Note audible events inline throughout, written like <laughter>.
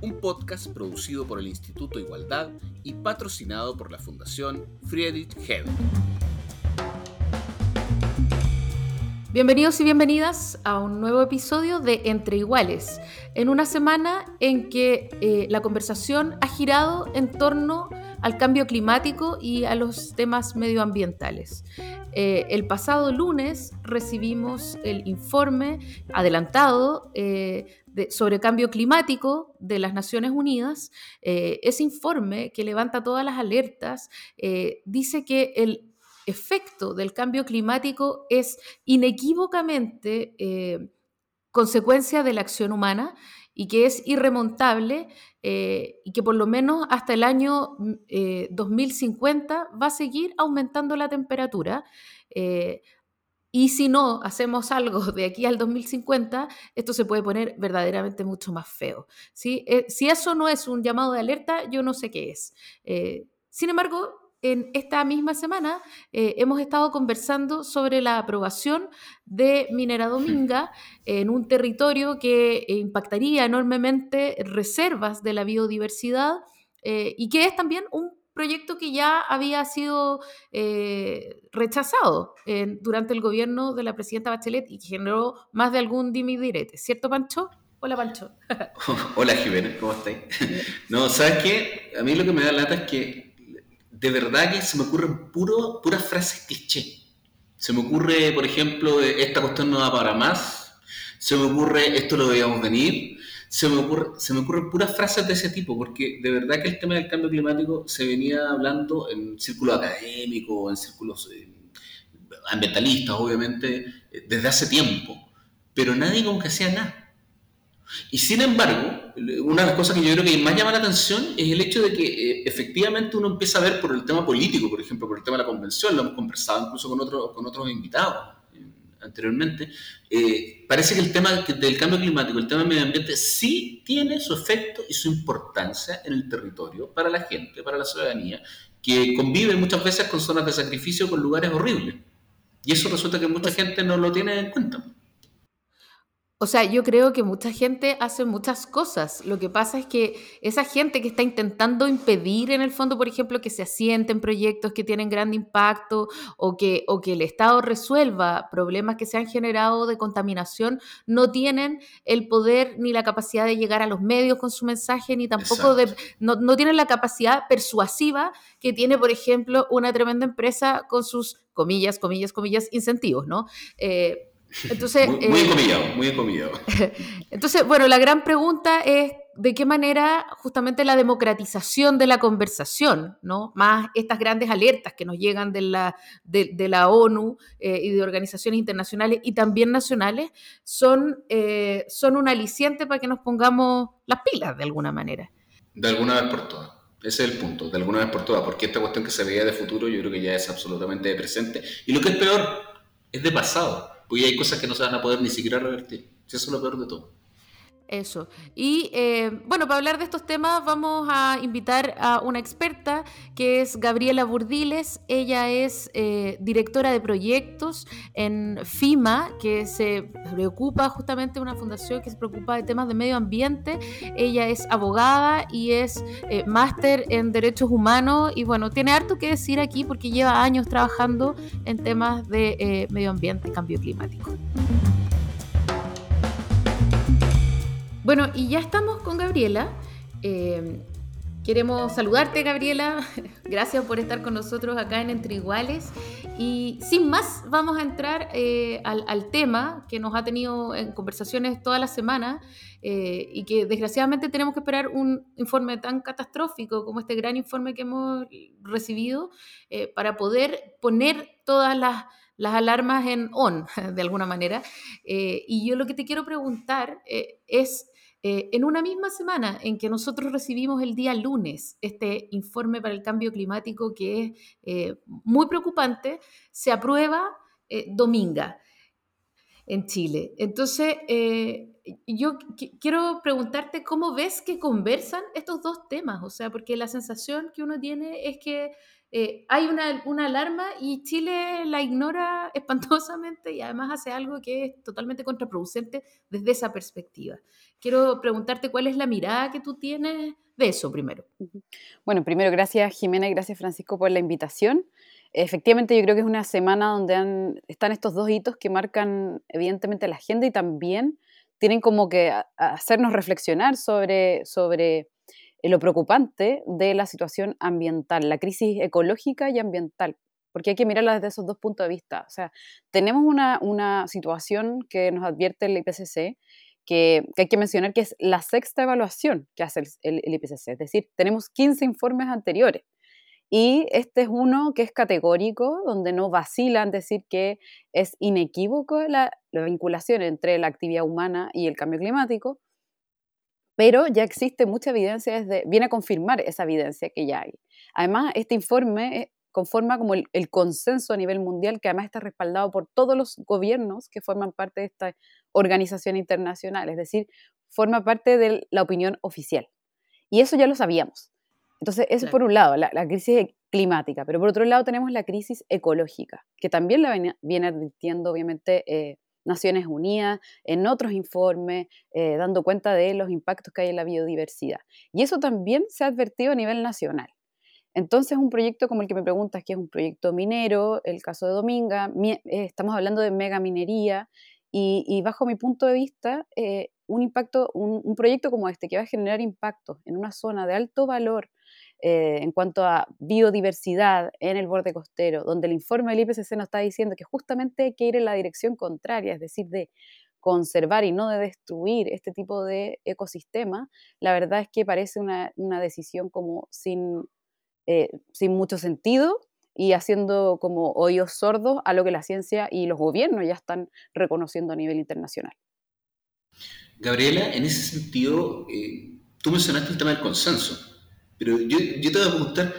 Un podcast producido por el Instituto Igualdad y patrocinado por la Fundación Friedrich Hebel. Bienvenidos y bienvenidas a un nuevo episodio de Entre Iguales, en una semana en que eh, la conversación ha girado en torno al cambio climático y a los temas medioambientales. Eh, el pasado lunes recibimos el informe adelantado eh, sobre cambio climático de las Naciones Unidas. Eh, ese informe que levanta todas las alertas dice que el efecto del cambio climático es inequívocamente consecuencia de la acción humana y que es irremontable eh, y que por lo menos hasta el año 2050 mm, eh, va a seguir aumentando la temperatura. Eh, y si no hacemos algo <laughs> de aquí al 2050, esto se puede poner verdaderamente mucho más feo. ¿sí? si eso no es un llamado de alerta, yo no sé qué es. sin embargo, en esta misma semana eh, hemos estado conversando sobre la aprobación de Minera Dominga <laughs> en un territorio que impactaría enormemente reservas de la biodiversidad eh, y que es también un proyecto que ya había sido eh, rechazado durante el gobierno de la presidenta Bachelet y generó más de algún dimidirete, ¿cierto, Pancho? Hola, Pancho. <laughs> <laughs> Hola, Jiménez, ¿cómo estás? <laughs> No, ¿sabes qué? A mí lo que me da lata es que de verdad que se me ocurren puro, puras frases cliché. Se me ocurre, por ejemplo, esta cuestión no da para más. Se me ocurre, esto lo debíamos venir. Se me, ocurre, se me ocurren puras frases de ese tipo, porque de verdad que el tema del cambio climático se venía hablando en círculos académicos, en círculos eh, ambientalistas, obviamente, eh, desde hace tiempo, pero nadie como que hacía nada. Y sin embargo, una de las cosas que yo creo que más llama la atención es el hecho de que eh, efectivamente uno empieza a ver por el tema político, por ejemplo, por el tema de la convención, lo hemos conversado incluso con, otros con otros invitados anteriormente, eh, parece que el tema del cambio climático, el tema del medio ambiente, sí tiene su efecto y su importancia en el territorio para la gente, para la ciudadanía, que convive muchas veces con zonas de sacrificio, con lugares horribles. Y eso resulta que mucha gente no lo tiene en cuenta. O sea, yo creo que mucha gente hace muchas cosas. Lo que pasa es que esa gente que está intentando impedir, en el fondo, por ejemplo, que se asienten proyectos que tienen gran impacto o que, o que el Estado resuelva problemas que se han generado de contaminación, no tienen el poder ni la capacidad de llegar a los medios con su mensaje, ni tampoco de, no, no, tienen la capacidad persuasiva que tiene, por ejemplo, una tremenda empresa con sus comillas, comillas, comillas, incentivos, ¿no? Eh, entonces, muy, muy eh, muy encomillado. <laughs> Entonces, bueno, la gran pregunta es de qué manera justamente la democratización de la conversación, ¿no? Más estas grandes alertas que nos llegan de la, de, la ONU eh, y de organizaciones internacionales y también nacionales, son, eh, son un aliciente para que nos pongamos las pilas de alguna manera. De alguna vez por todas. Ese es el punto, de alguna vez por todas, porque esta cuestión que se veía de futuro yo creo que ya es absolutamente de presente. Y lo que es peor, es de pasado porque hay cosas que no se van a poder ni siquiera revertir. Eso es lo peor de todo. Eso. Y eh, bueno, para hablar de estos temas vamos a invitar a una experta que es Gabriela Burdiles. Ella es eh, directora de proyectos en FIMA, que se preocupa justamente una fundación que se preocupa de temas de medio ambiente. Ella es abogada y es eh, máster en derechos humanos y bueno, tiene harto que decir aquí porque lleva años trabajando en temas de medio ambiente cambio climático. Bueno, y ya estamos con Gabriela. Eh, queremos saludarte, Gabriela. <laughs> Gracias por estar con nosotros acá en Entre Iguales. Y sin más, vamos a entrar eh, al, tema que nos ha tenido en conversaciones toda la semana eh, y que desgraciadamente tenemos que esperar un informe tan catastrófico como este gran informe que hemos recibido para poder poner todas las las alarmas en on, <laughs> de alguna manera. y yo lo que te quiero preguntar es Eh, en una misma semana en que nosotros recibimos el día lunes este informe para el cambio climático que es eh, muy preocupante, se aprueba eh, Dominga en Chile. Entonces, yo quiero preguntarte cómo ves que conversan estos dos temas, o sea, porque la sensación que uno tiene es que eh, hay una, una, alarma y Chile la ignora <laughs> espantosamente y además hace algo que es totalmente contraproducente desde esa perspectiva. Quiero preguntarte cuál es la mirada que tú tienes de eso primero. Bueno, primero gracias Jimena y gracias Francisco por la invitación. Efectivamente, yo creo que es una semana donde están estos dos hitos que marcan evidentemente la agenda y también tienen como que hacernos reflexionar sobre, sobre lo preocupante de la situación ambiental, la crisis ecológica y ambiental, porque hay que mirarla desde esos dos puntos de vista. O sea, tenemos una, una situación que nos advierte el IPCC, que, hay que mencionar que es la sexta evaluación que hace el, el, IPCC, es decir, tenemos 15 informes anteriores. Y este es uno que es categórico, donde no vacila en decir que es inequívoco la, la vinculación entre la actividad humana y el cambio climático, pero ya existe mucha evidencia, desde, viene a confirmar esa evidencia que ya hay. Además, este informe conforma como el, consenso a nivel mundial, que además está respaldado por todos los gobiernos que forman parte de esta organización internacional, es decir, forma parte de la opinión oficial. Y eso ya lo sabíamos. Entonces, eso por un lado, la, crisis climática, pero por otro lado tenemos la crisis ecológica, que también la viene, advirtiendo, obviamente, eh, Naciones Unidas, en otros informes, eh, dando cuenta de los impactos que hay en la biodiversidad. Y eso también se ha advertido a nivel nacional. Entonces, un proyecto como el que me preguntas, que es un proyecto minero, el caso de Dominga, eh, estamos hablando de megaminería, y, y bajo mi punto de vista, eh, un impacto, un, proyecto como este que va a generar impacto en una zona de alto valor eh, en cuanto a biodiversidad en el borde costero, donde el informe del IPCC nos está diciendo que justamente hay que ir en la dirección contraria, es decir, de conservar y no de destruir este tipo de ecosistema, la verdad es que parece una, decisión como sin, eh, sin mucho sentido y haciendo como oídos sordos a lo que la ciencia y los gobiernos ya están reconociendo a nivel internacional. Gabriela, en ese sentido, eh, tú mencionaste el tema del consenso. Pero yo, te voy a preguntar,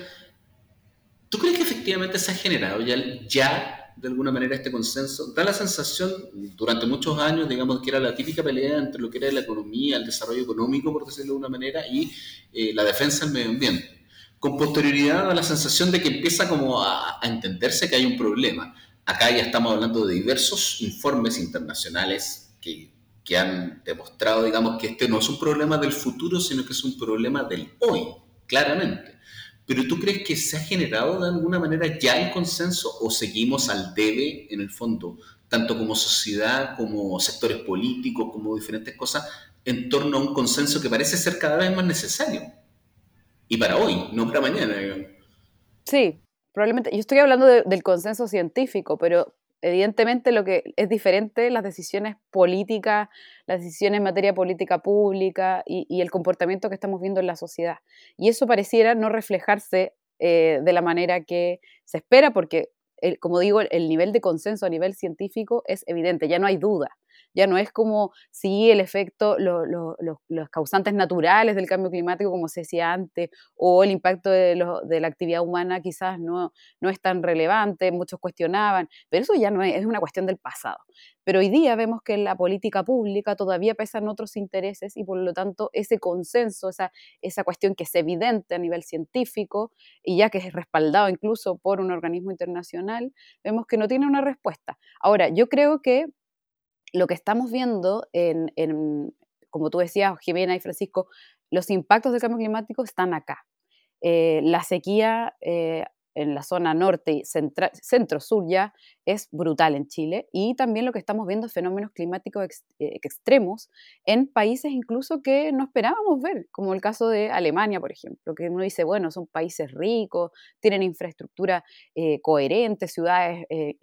¿tú crees que efectivamente se ha generado ya, ya de alguna manera este consenso? Da la sensación, durante muchos años, digamos, que era la típica pelea entre lo que era la economía, el desarrollo económico, por decirlo de alguna manera, y eh, la defensa del medio ambiente. Con posterioridad da la sensación de que empieza como a, entenderse que hay un problema. Acá ya estamos hablando de diversos informes internacionales que que han demostrado, digamos, que este no es un problema del futuro, sino que es un problema del hoy claramente. Pero ¿tú crees que se ha generado de alguna manera ya el consenso o seguimos al debe en el fondo, tanto como sociedad, como sectores políticos, como diferentes cosas, en torno a un consenso que parece ser cada vez más necesario? Y para hoy, no para mañana. Sí, probablemente. Yo estoy hablando del consenso científico, pero Evidentemente lo que es diferente las decisiones políticas, las decisiones en materia política pública y, el comportamiento que estamos viendo en la sociedad. Y eso pareciera no reflejarse eh, de la manera que se espera porque, como digo, el nivel de consenso a nivel científico es evidente, ya no hay duda. Ya no es como si el efecto, los causantes naturales del cambio climático, como se decía antes, o el impacto de, la actividad humana quizás no, no es tan relevante, muchos cuestionaban, pero eso ya no es, es una cuestión del pasado. Pero hoy día vemos que en la política pública todavía pesan otros intereses y por lo tanto ese consenso, esa, esa cuestión que es evidente a nivel científico y ya que es respaldado incluso por un organismo internacional, vemos que no tiene una respuesta. Ahora, yo creo que lo que estamos viendo en, como tú decías, Jimena y Francisco, los impactos del cambio climático están acá. Eh, la sequía eh, en la zona norte centro-sur ya es brutal en Chile y también lo que estamos viendo es fenómenos climáticos eh, extremos en países incluso que no esperábamos ver, como el caso de Alemania, por ejemplo, que uno dice, bueno, son países ricos, tienen infraestructura eh, coherente, ciudades eh,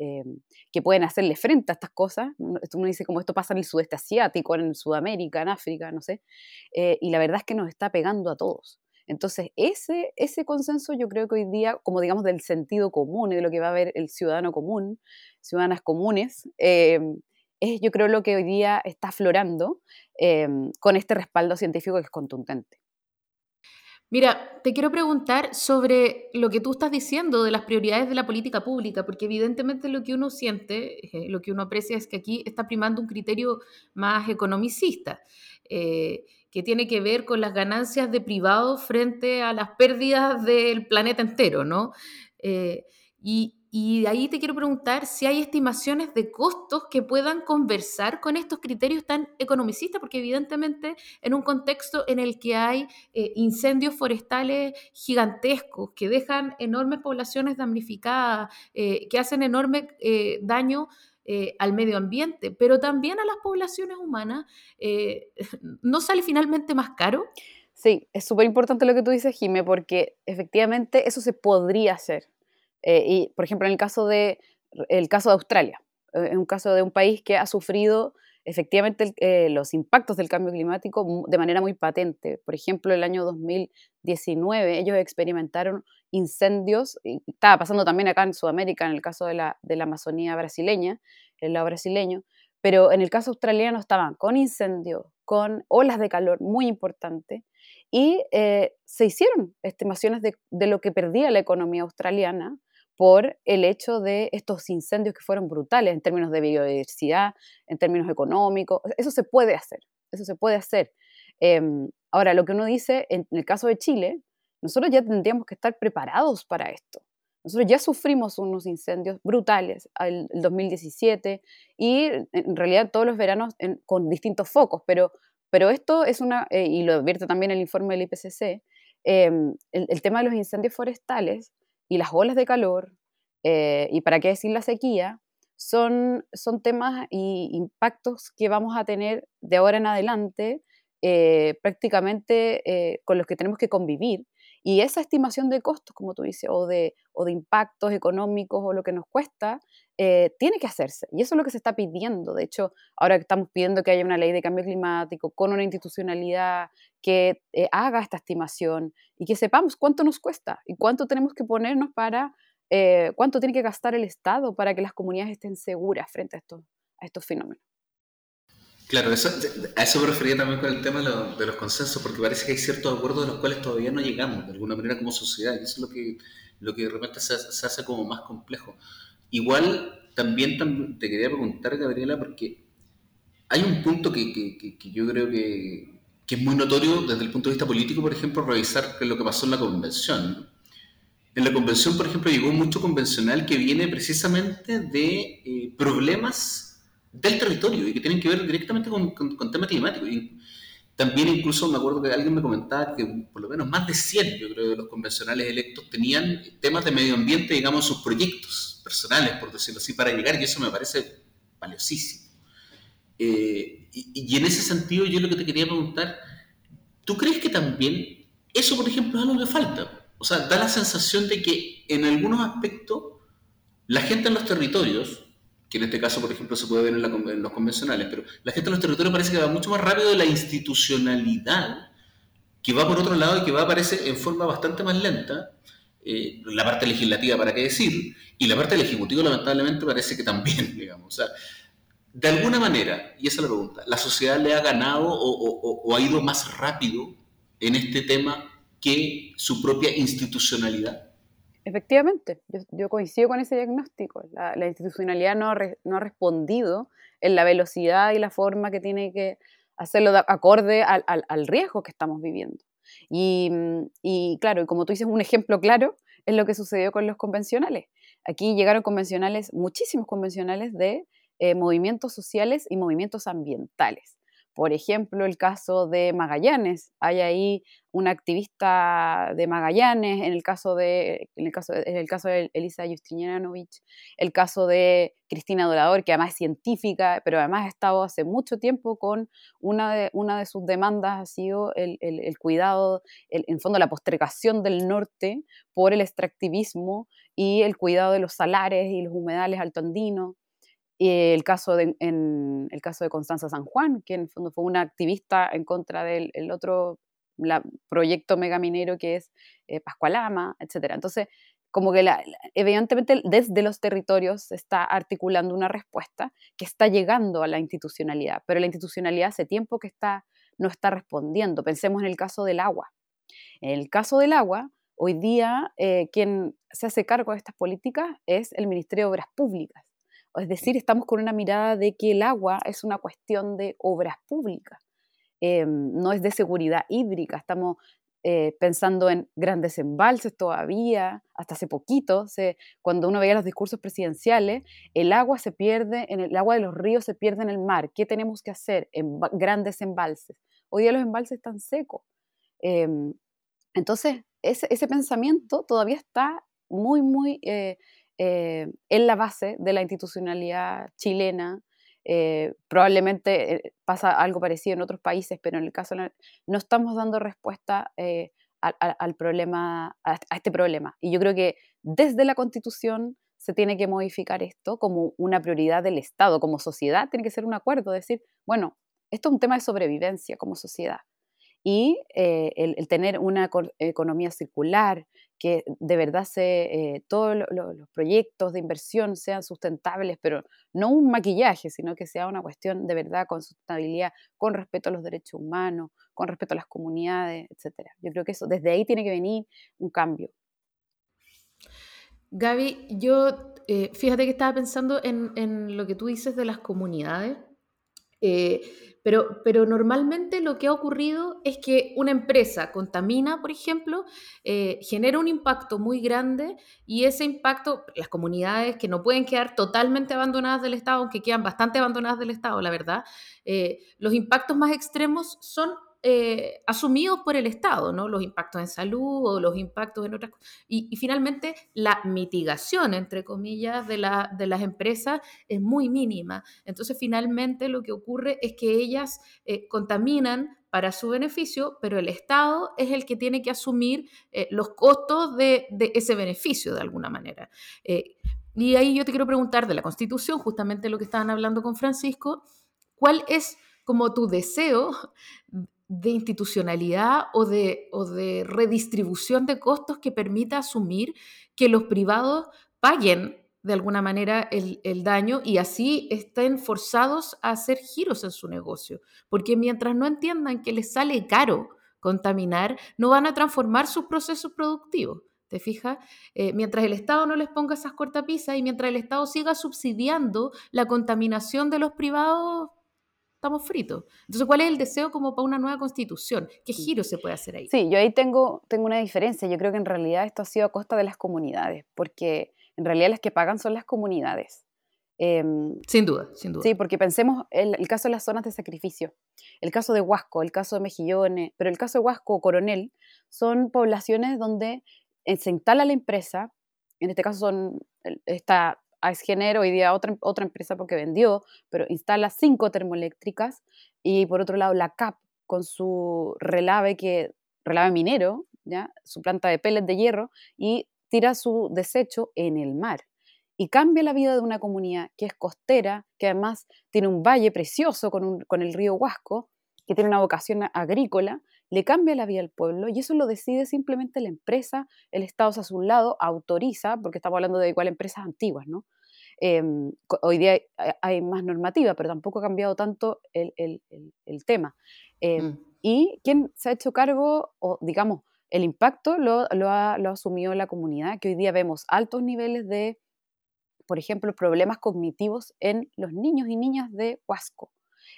que pueden hacerle frente a estas cosas. Uno dice, como esto pasa en el sudeste asiático, en Sudamérica, en África, no sé, y la verdad es que nos está pegando a todos. Entonces, ese, ese consenso yo creo que hoy día, como digamos del sentido común de lo que va a ver el ciudadano común, ciudadanas comunes, eh, es yo creo lo que hoy día está aflorando em, con este respaldo científico que es contundente. Mira, te quiero preguntar sobre lo que tú estás diciendo de las prioridades de la política pública, porque evidentemente lo que uno siente, eh, lo que uno aprecia es que aquí está primando un criterio más economicista, eh, que tiene que ver con las ganancias de privados frente a las pérdidas del planeta entero, ¿no? Eh, y, y ahí te quiero preguntar si hay estimaciones de costos que puedan conversar con estos criterios tan economicistas, porque evidentemente en un contexto en el que hay eh, incendios forestales gigantescos que dejan enormes poblaciones damnificadas, eh, que hacen enorme eh, daño al medio ambiente, pero también a las poblaciones humanas, <laughs> ¿no sale finalmente más caro? Sí, es súper importante lo que tú dices, Jime, porque efectivamente eso se podría hacer eh, y, por ejemplo, en el caso de, el caso de Australia, eh, en un caso de un país que ha sufrido efectivamente eh, los impactos del cambio climático de manera muy patente. Por ejemplo, el año 2019 ellos experimentaron incendios, estaba pasando también acá en Sudamérica, en el caso de la, de la Amazonía brasileña, el lado brasileño, pero en el caso australiano estaban con incendios, con olas de calor muy importantes, y se hicieron estimaciones de, de, lo que perdía la economía australiana por el hecho de estos incendios que fueron brutales en términos de biodiversidad, en términos económicos. Eso se puede hacer, eso se puede hacer. Em, ahora, lo que uno dice, en el caso de Chile, nosotros ya tendríamos que estar preparados para esto. Nosotros ya sufrimos unos incendios brutales el, 2017 y en realidad todos los veranos con distintos focos, pero, pero esto es una, eh, y lo advierte también el informe del IPCC, em, el, tema de los incendios forestales y las olas de calor, eh, y para qué decir la sequía, son, son temas y impactos que vamos a tener de ahora en adelante eh, prácticamente eh, con los que tenemos que convivir. Y esa estimación de costos, como tú dices, o de, o de impactos económicos o lo que nos cuesta, tiene que hacerse. Y eso es lo que se está pidiendo. De hecho, ahora estamos pidiendo que haya una ley de cambio climático con una institucionalidad que eh, haga esta estimación y que sepamos cuánto nos cuesta y cuánto tenemos que ponernos para, eh, cuánto tiene que gastar el Estado para que las comunidades estén seguras frente a estos, a estos fenómenos. Claro, eso, a eso me refería también con el tema de, los consensos, porque parece que hay ciertos acuerdos de los cuales todavía no llegamos, de alguna manera como sociedad, y eso es lo que, lo que de repente se, hace como más complejo. Igual, también, te quería preguntar, Gabriela, porque hay un punto que, que, que yo creo que, que es muy notorio desde el punto de vista político, por ejemplo, revisar lo que pasó en la convención. En la convención, por ejemplo, llegó mucho convencional que viene precisamente de eh, problemas del territorio y que tienen que ver directamente con, con, temas climáticos. Y también incluso me acuerdo que alguien me comentaba que por lo menos más de 100, yo creo, de los convencionales electos tenían temas de medio ambiente, digamos, sus proyectos personales, por decirlo así, para llegar, y eso me parece valiosísimo. Eh, y, en ese sentido yo lo que te quería preguntar, ¿tú crees que también eso, por ejemplo, es algo que falta? O sea, da la sensación de que en algunos aspectos la gente en los territorios, que en este caso, por ejemplo, se puede ver en, los convencionales, pero la gente en los territorios parece que va mucho más rápido de la institucionalidad, que va por otro lado y que va, aparece en forma bastante más lenta, eh, la parte legislativa, para qué decir, y la parte del ejecutivo, lamentablemente, parece que también, <laughs> digamos. O sea, de alguna manera, y esa es la pregunta, ¿la sociedad le ha ganado o, ha ido más rápido en este tema que su propia institucionalidad? Efectivamente, yo, coincido con ese diagnóstico. La, institucionalidad no, ha respondido en la velocidad y la forma que tiene que hacerlo acorde al, riesgo que estamos viviendo. Y, y, claro, como tú dices, un ejemplo claro es lo que sucedió con los convencionales. Aquí llegaron convencionales, muchísimos convencionales de eh, movimientos sociales y movimientos ambientales. Por ejemplo, el caso de Magallanes. Hay ahí una activista de Magallanes, en el caso de, en el caso, en el caso de Elisa Justinianovich, el caso de Cristina Dorador, que además es científica, pero además ha estado hace mucho tiempo con una de, una de sus demandas ha sido el, el, cuidado, el, en fondo la postergación del norte por el extractivismo y el cuidado de los salares y los humedales altoandinos. Y el caso de, en el caso de Constanza San Juan, que en el fondo fue una activista en contra del otro proyecto megaminero que es eh, Pascualama, etc. Entonces, como que evidentemente desde los territorios se está articulando una respuesta que está llegando a la institucionalidad, pero la institucionalidad hace tiempo que está, no está respondiendo. Pensemos en el caso del agua. En el caso del agua, hoy día eh, quien se hace cargo de estas políticas es el Ministerio de Obras Públicas. Es decir, estamos con una mirada de que el agua es una cuestión de obras públicas, em, no es de seguridad hídrica. Estamos eh, pensando en grandes embalses todavía, hasta hace poquito, cuando uno veía los discursos presidenciales, el agua se pierde, en el, agua de los ríos se pierde en el mar. ¿Qué tenemos que hacer en grandes embalses? Hoy día los embalses están secos. Em, entonces, ese, pensamiento todavía está muy, muy eh, eh, en la base de la institucionalidad chilena, eh, probablemente eh, pasa algo parecido en otros países, pero en el caso no estamos dando respuesta eh, al, problema, a, este problema. Y yo creo que desde la Constitución se tiene que modificar esto como una prioridad del Estado, como sociedad, tiene que ser un acuerdo, decir, bueno, esto es un tema de sobrevivencia como sociedad. Y el, tener una economía circular, que de verdad se, eh, todos los proyectos de inversión sean sustentables, pero no un maquillaje, sino que sea una cuestión de verdad con sustentabilidad, con respeto a los derechos humanos, con respeto a las comunidades, etc. Yo creo que eso, desde ahí tiene que venir un cambio. Gaby, yo eh, fíjate que estaba pensando en, en, lo que tú dices de las comunidades. Eh, pero, pero normalmente lo que ha ocurrido es que una empresa contamina, por ejemplo, eh, genera un impacto muy grande y ese impacto, las comunidades que no pueden quedar totalmente abandonadas del Estado, aunque quedan bastante abandonadas del Estado, la verdad, eh, los impactos más extremos son eh, asumidos por el Estado, ¿no? Los impactos en salud o los impactos en otras cosas. Y, finalmente la mitigación, entre comillas, de, la, de, las empresas es muy mínima. Entonces, finalmente lo que ocurre es que ellas eh, contaminan para su beneficio, pero el Estado es el que tiene que asumir eh, los costos de, de, ese beneficio de alguna manera. y ahí yo te quiero preguntar de la Constitución, justamente lo que estaban hablando con Francisco, ¿cuál es como tu deseo de institucionalidad o de, o de redistribución de costos que permita asumir que los privados paguen de alguna manera el, daño y así estén forzados a hacer giros en su negocio. Porque mientras no entiendan que les sale caro contaminar, no van a transformar sus procesos productivos. ¿Te fijas? Eh, mientras el Estado no les ponga esas cortapisas y mientras el Estado siga subsidiando la contaminación de los privados, estamos fritos. Entonces, ¿cuál es el deseo como para una nueva constitución? ¿Qué giro se puede hacer ahí? Sí, yo ahí tengo, tengo una diferencia. Yo creo que en realidad esto ha sido a costa de las comunidades, porque en realidad las que pagan son las comunidades. Em, sin duda, sin duda. Sí, porque pensemos el, el, caso de las zonas de sacrificio, el caso de Huasco, el caso de Mejillones, pero el caso de Huasco o Coronel son poblaciones donde eh, se instala la empresa, en este caso son, está Género, hoy día otra, otra empresa porque vendió, pero instala cinco termoeléctricas y por otro lado la CAP con su relave, que, relave minero, ¿ya? su planta de pellets de hierro y tira su desecho en el mar. Y cambia la vida de una comunidad que es costera, que además tiene un valle precioso con, un, con el río Huasco, que tiene una vocación agrícola, le cambia la vida al pueblo y eso lo decide simplemente la empresa, el Estado a su lado autoriza, porque estamos hablando de igual empresas antiguas, ¿no? Em, hoy día hay, más normativa, pero tampoco ha cambiado tanto el, tema. Em, mm. Y quien se ha hecho cargo, o digamos, el impacto lo, lo, ha, lo asumido la comunidad, que hoy día vemos altos niveles de, por ejemplo, problemas cognitivos en los niños y niñas de Huasco.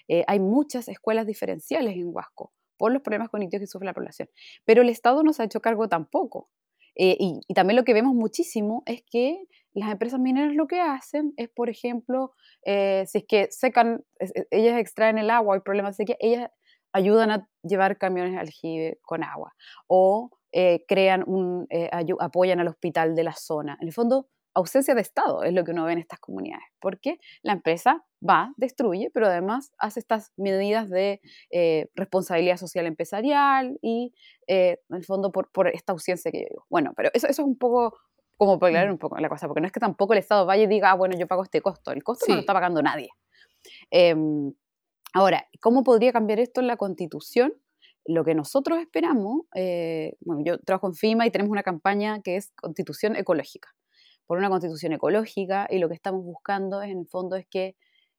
Eh, hay muchas escuelas diferenciales en Huasco por los problemas cognitivos que sufre la población. Pero el Estado no se ha hecho cargo tampoco. Eh, y, también lo que vemos muchísimo es que las empresas mineras lo que hacen es, por ejemplo, eh, si es que secan, ellas extraen el agua, hay problemas de sequía, ellas ayudan a llevar camiones al aljibe con agua o eh, crean un, apoyan al hospital de la zona. En el fondo, ausencia de Estado es lo que uno ve en estas comunidades, porque la empresa va, destruye, pero además hace estas medidas de responsabilidad social empresarial y, en el fondo, por, por, esta ausencia que yo digo. Bueno, pero eso, eso es un poco como para aclarar mm. un poco la cosa, porque no es que tampoco el Estado vaya y diga, ah, bueno, yo pago este costo, el costo no lo está pagando nadie. Em, ahora, ¿cómo podría cambiar esto en la Constitución? lo que nosotros esperamos, eh, bueno, yo trabajo en FIMA y tenemos una campaña que es constitución ecológica, por una constitución ecológica y lo que estamos buscando en el fondo es que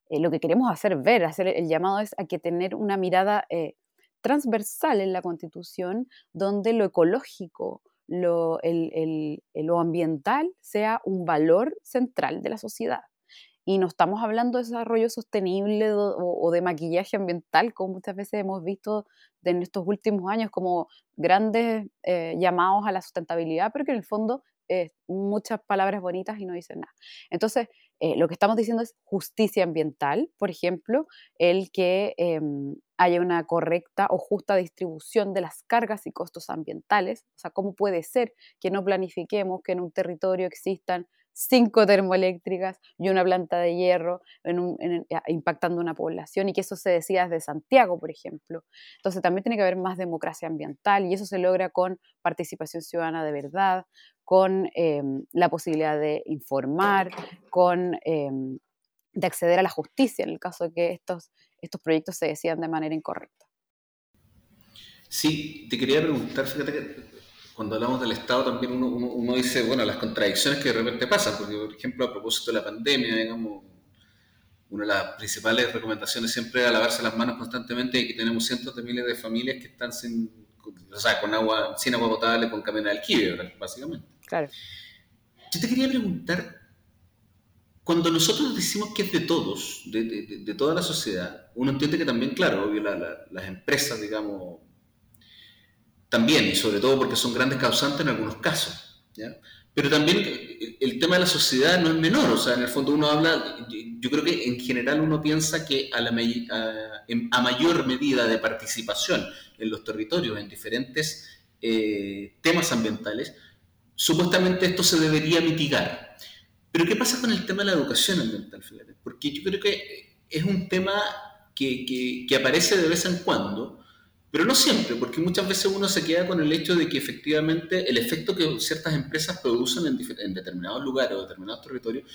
eh, lo que queremos hacer ver, hacer el llamado es a que tener una mirada eh, transversal en la constitución donde lo ecológico, lo, lo ambiental sea un valor central de la sociedad. Y no estamos hablando de desarrollo sostenible o, de maquillaje ambiental, como muchas veces hemos visto en estos últimos años como grandes eh, llamados a la sustentabilidad, pero que en el fondo muchas palabras bonitas y no dicen nada. Entonces, eh, lo que estamos diciendo es justicia ambiental, por ejemplo, el que em, haya una correcta o justa distribución de las cargas y costos ambientales. O sea, ¿cómo puede ser que no planifiquemos que en un territorio existan cinco termoeléctricas y una planta de hierro impactando una población y que eso se decida desde Santiago, por ejemplo. Entonces también tiene que haber más democracia ambiental y eso se logra con participación ciudadana de verdad, con em, la posibilidad de informar, con em, de acceder a la justicia en el caso de que estos, estos proyectos se decidan de manera incorrecta. Sí, te quería preguntar, fíjate que cuando hablamos del Estado también uno, dice, bueno, las contradicciones que de repente pasan, porque por ejemplo a propósito de la pandemia, digamos, una de las principales recomendaciones siempre es lavarse las manos constantemente y que tenemos cientos de miles de familias que están sin, o sea, con agua, sin agua potable, con camiones de alquiler, básicamente. Claro. Yo te quería preguntar, cuando nosotros decimos que es de todos, de, toda la sociedad, uno entiende que también, claro, obvio, las empresas, digamos, también, y sobre todo porque son grandes causantes en algunos casos. Pero también el tema de la sociedad no es menor, o sea, en el fondo uno habla, yo creo que en general uno piensa que a, la, a, mayor medida de participación en los territorios, en diferentes eh, temas ambientales, supuestamente esto se debería mitigar. Pero ¿qué pasa con el tema de la educación ambiental, fíjate? Porque yo creo que es un tema que, que, aparece de vez en cuando, pero no siempre, porque muchas veces uno se queda con el hecho de que efectivamente el efecto que ciertas empresas producen en, determinados lugares o determinados territorios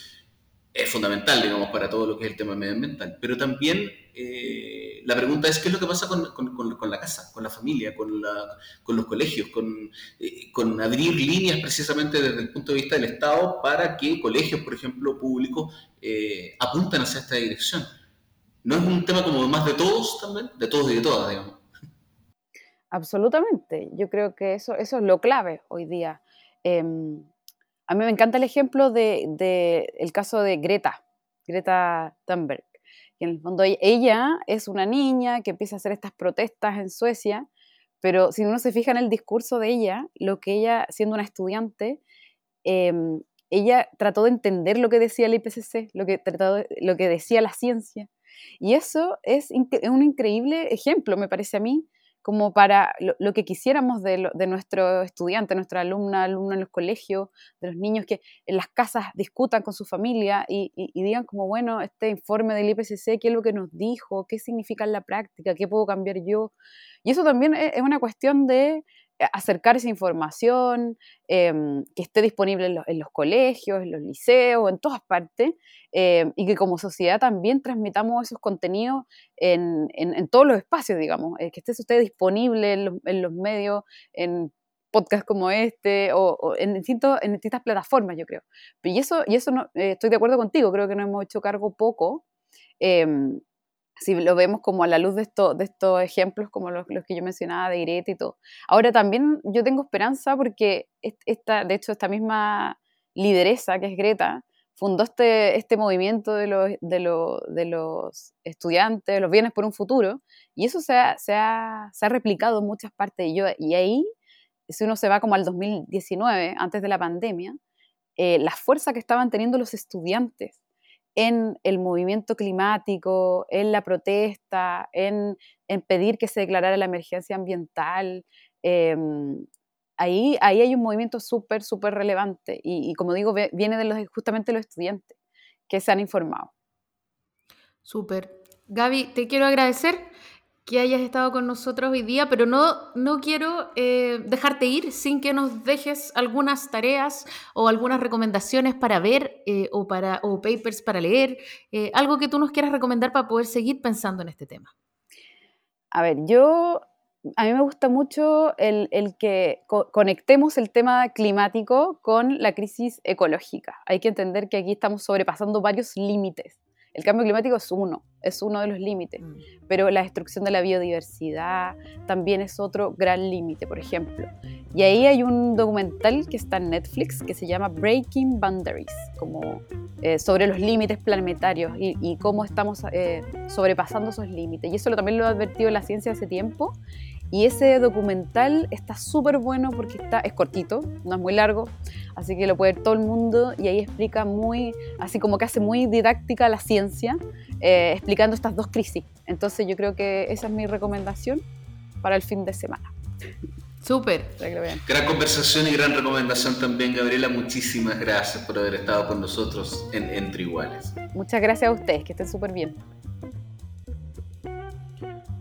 es fundamental, digamos, para todo lo que es el tema medioambiental. Pero también eh, la pregunta es qué es lo que pasa con, con, la casa, con la familia, con, la, con los colegios, con, eh, con abrir líneas precisamente desde el punto de vista del Estado para que colegios, por ejemplo, públicos, eh, apunten hacia esta dirección. ¿No es un tema como más de todos también? De todos y de todas, digamos. Absolutamente. Yo creo que eso, eso es lo clave hoy día. A mí me encanta el ejemplo del de, el caso de Greta, Greta Thunberg. en el fondo ella es una niña que empieza a hacer estas protestas en Suecia, pero si uno se fija en el discurso de ella, lo que ella, siendo una estudiante, em, ella trató de entender lo que decía el IPCC, lo que, trató lo que decía la ciencia. Y eso es un increíble ejemplo, me parece a mí, como para lo, que quisiéramos de, de, nuestro estudiante, nuestra alumna, alumno en los colegios, de los niños que en las casas discutan con su familia y, digan como, bueno, este informe del IPCC, ¿qué es lo que nos dijo? ¿Qué significa en la práctica? ¿Qué puedo cambiar yo? Y eso también es una cuestión de acercar esa información, em, que esté disponible en, los colegios, en los liceos, en todas partes, em, y que como sociedad también transmitamos esos contenidos en, todos los espacios, digamos, eh, que esté usted disponible en los, medios, en podcasts como este, o, en, en distintas plataformas, yo creo. Y eso, y eso no, eh, estoy de acuerdo contigo, creo que nos hemos hecho cargo poco em, si lo vemos como a la luz de, esto, de estos ejemplos como los, que yo mencionaba de Irete y todo. Ahora también yo tengo esperanza porque esta, de hecho esta misma lideresa que es Greta fundó este, este movimiento de los, de, de los estudiantes, los bienes por un futuro, y eso se ha, se ha, se ha replicado en muchas partes. Y, yo, y ahí, si uno se va como al 2019, antes de la pandemia, eh, la fuerza que estaban teniendo los estudiantes en el movimiento climático, en la protesta, en, pedir que se declarara la emergencia ambiental. Em, ahí, ahí hay un movimiento súper, súper relevante y, como digo, viene de justamente los estudiantes que se han informado. Súper. Gaby, te quiero agradecer que hayas estado con nosotros hoy día, pero no, no quiero eh, dejarte ir sin que nos dejes algunas tareas o algunas recomendaciones para ver eh, o, para, o papers para leer, eh, algo que tú nos quieras recomendar para poder seguir pensando en este tema. A ver, yo a mí me gusta mucho el, que conectemos el tema climático con la crisis ecológica. Hay que entender que aquí estamos sobrepasando varios límites. El cambio climático es uno, es uno de los límites, mm. pero la destrucción de la biodiversidad también es otro gran límite, por ejemplo. Y ahí hay un documental que está en Netflix que se llama Breaking Boundaries, como eh, sobre los límites planetarios y, cómo estamos eh, sobrepasando esos límites. Y eso también lo ha advertido la ciencia hace tiempo y ese documental está súper bueno porque está, es cortito, no es muy largo, así que lo puede ver todo el mundo y ahí explica muy, así como que hace muy didáctica la ciencia, eh, explicando estas dos crisis. Entonces yo creo que esa es mi recomendación para el fin de semana. Súper. Gran conversación y gran recomendación también, Gabriela. Muchísimas gracias por haber estado con nosotros en Entre Iguales. Muchas gracias a ustedes, que estén súper bien.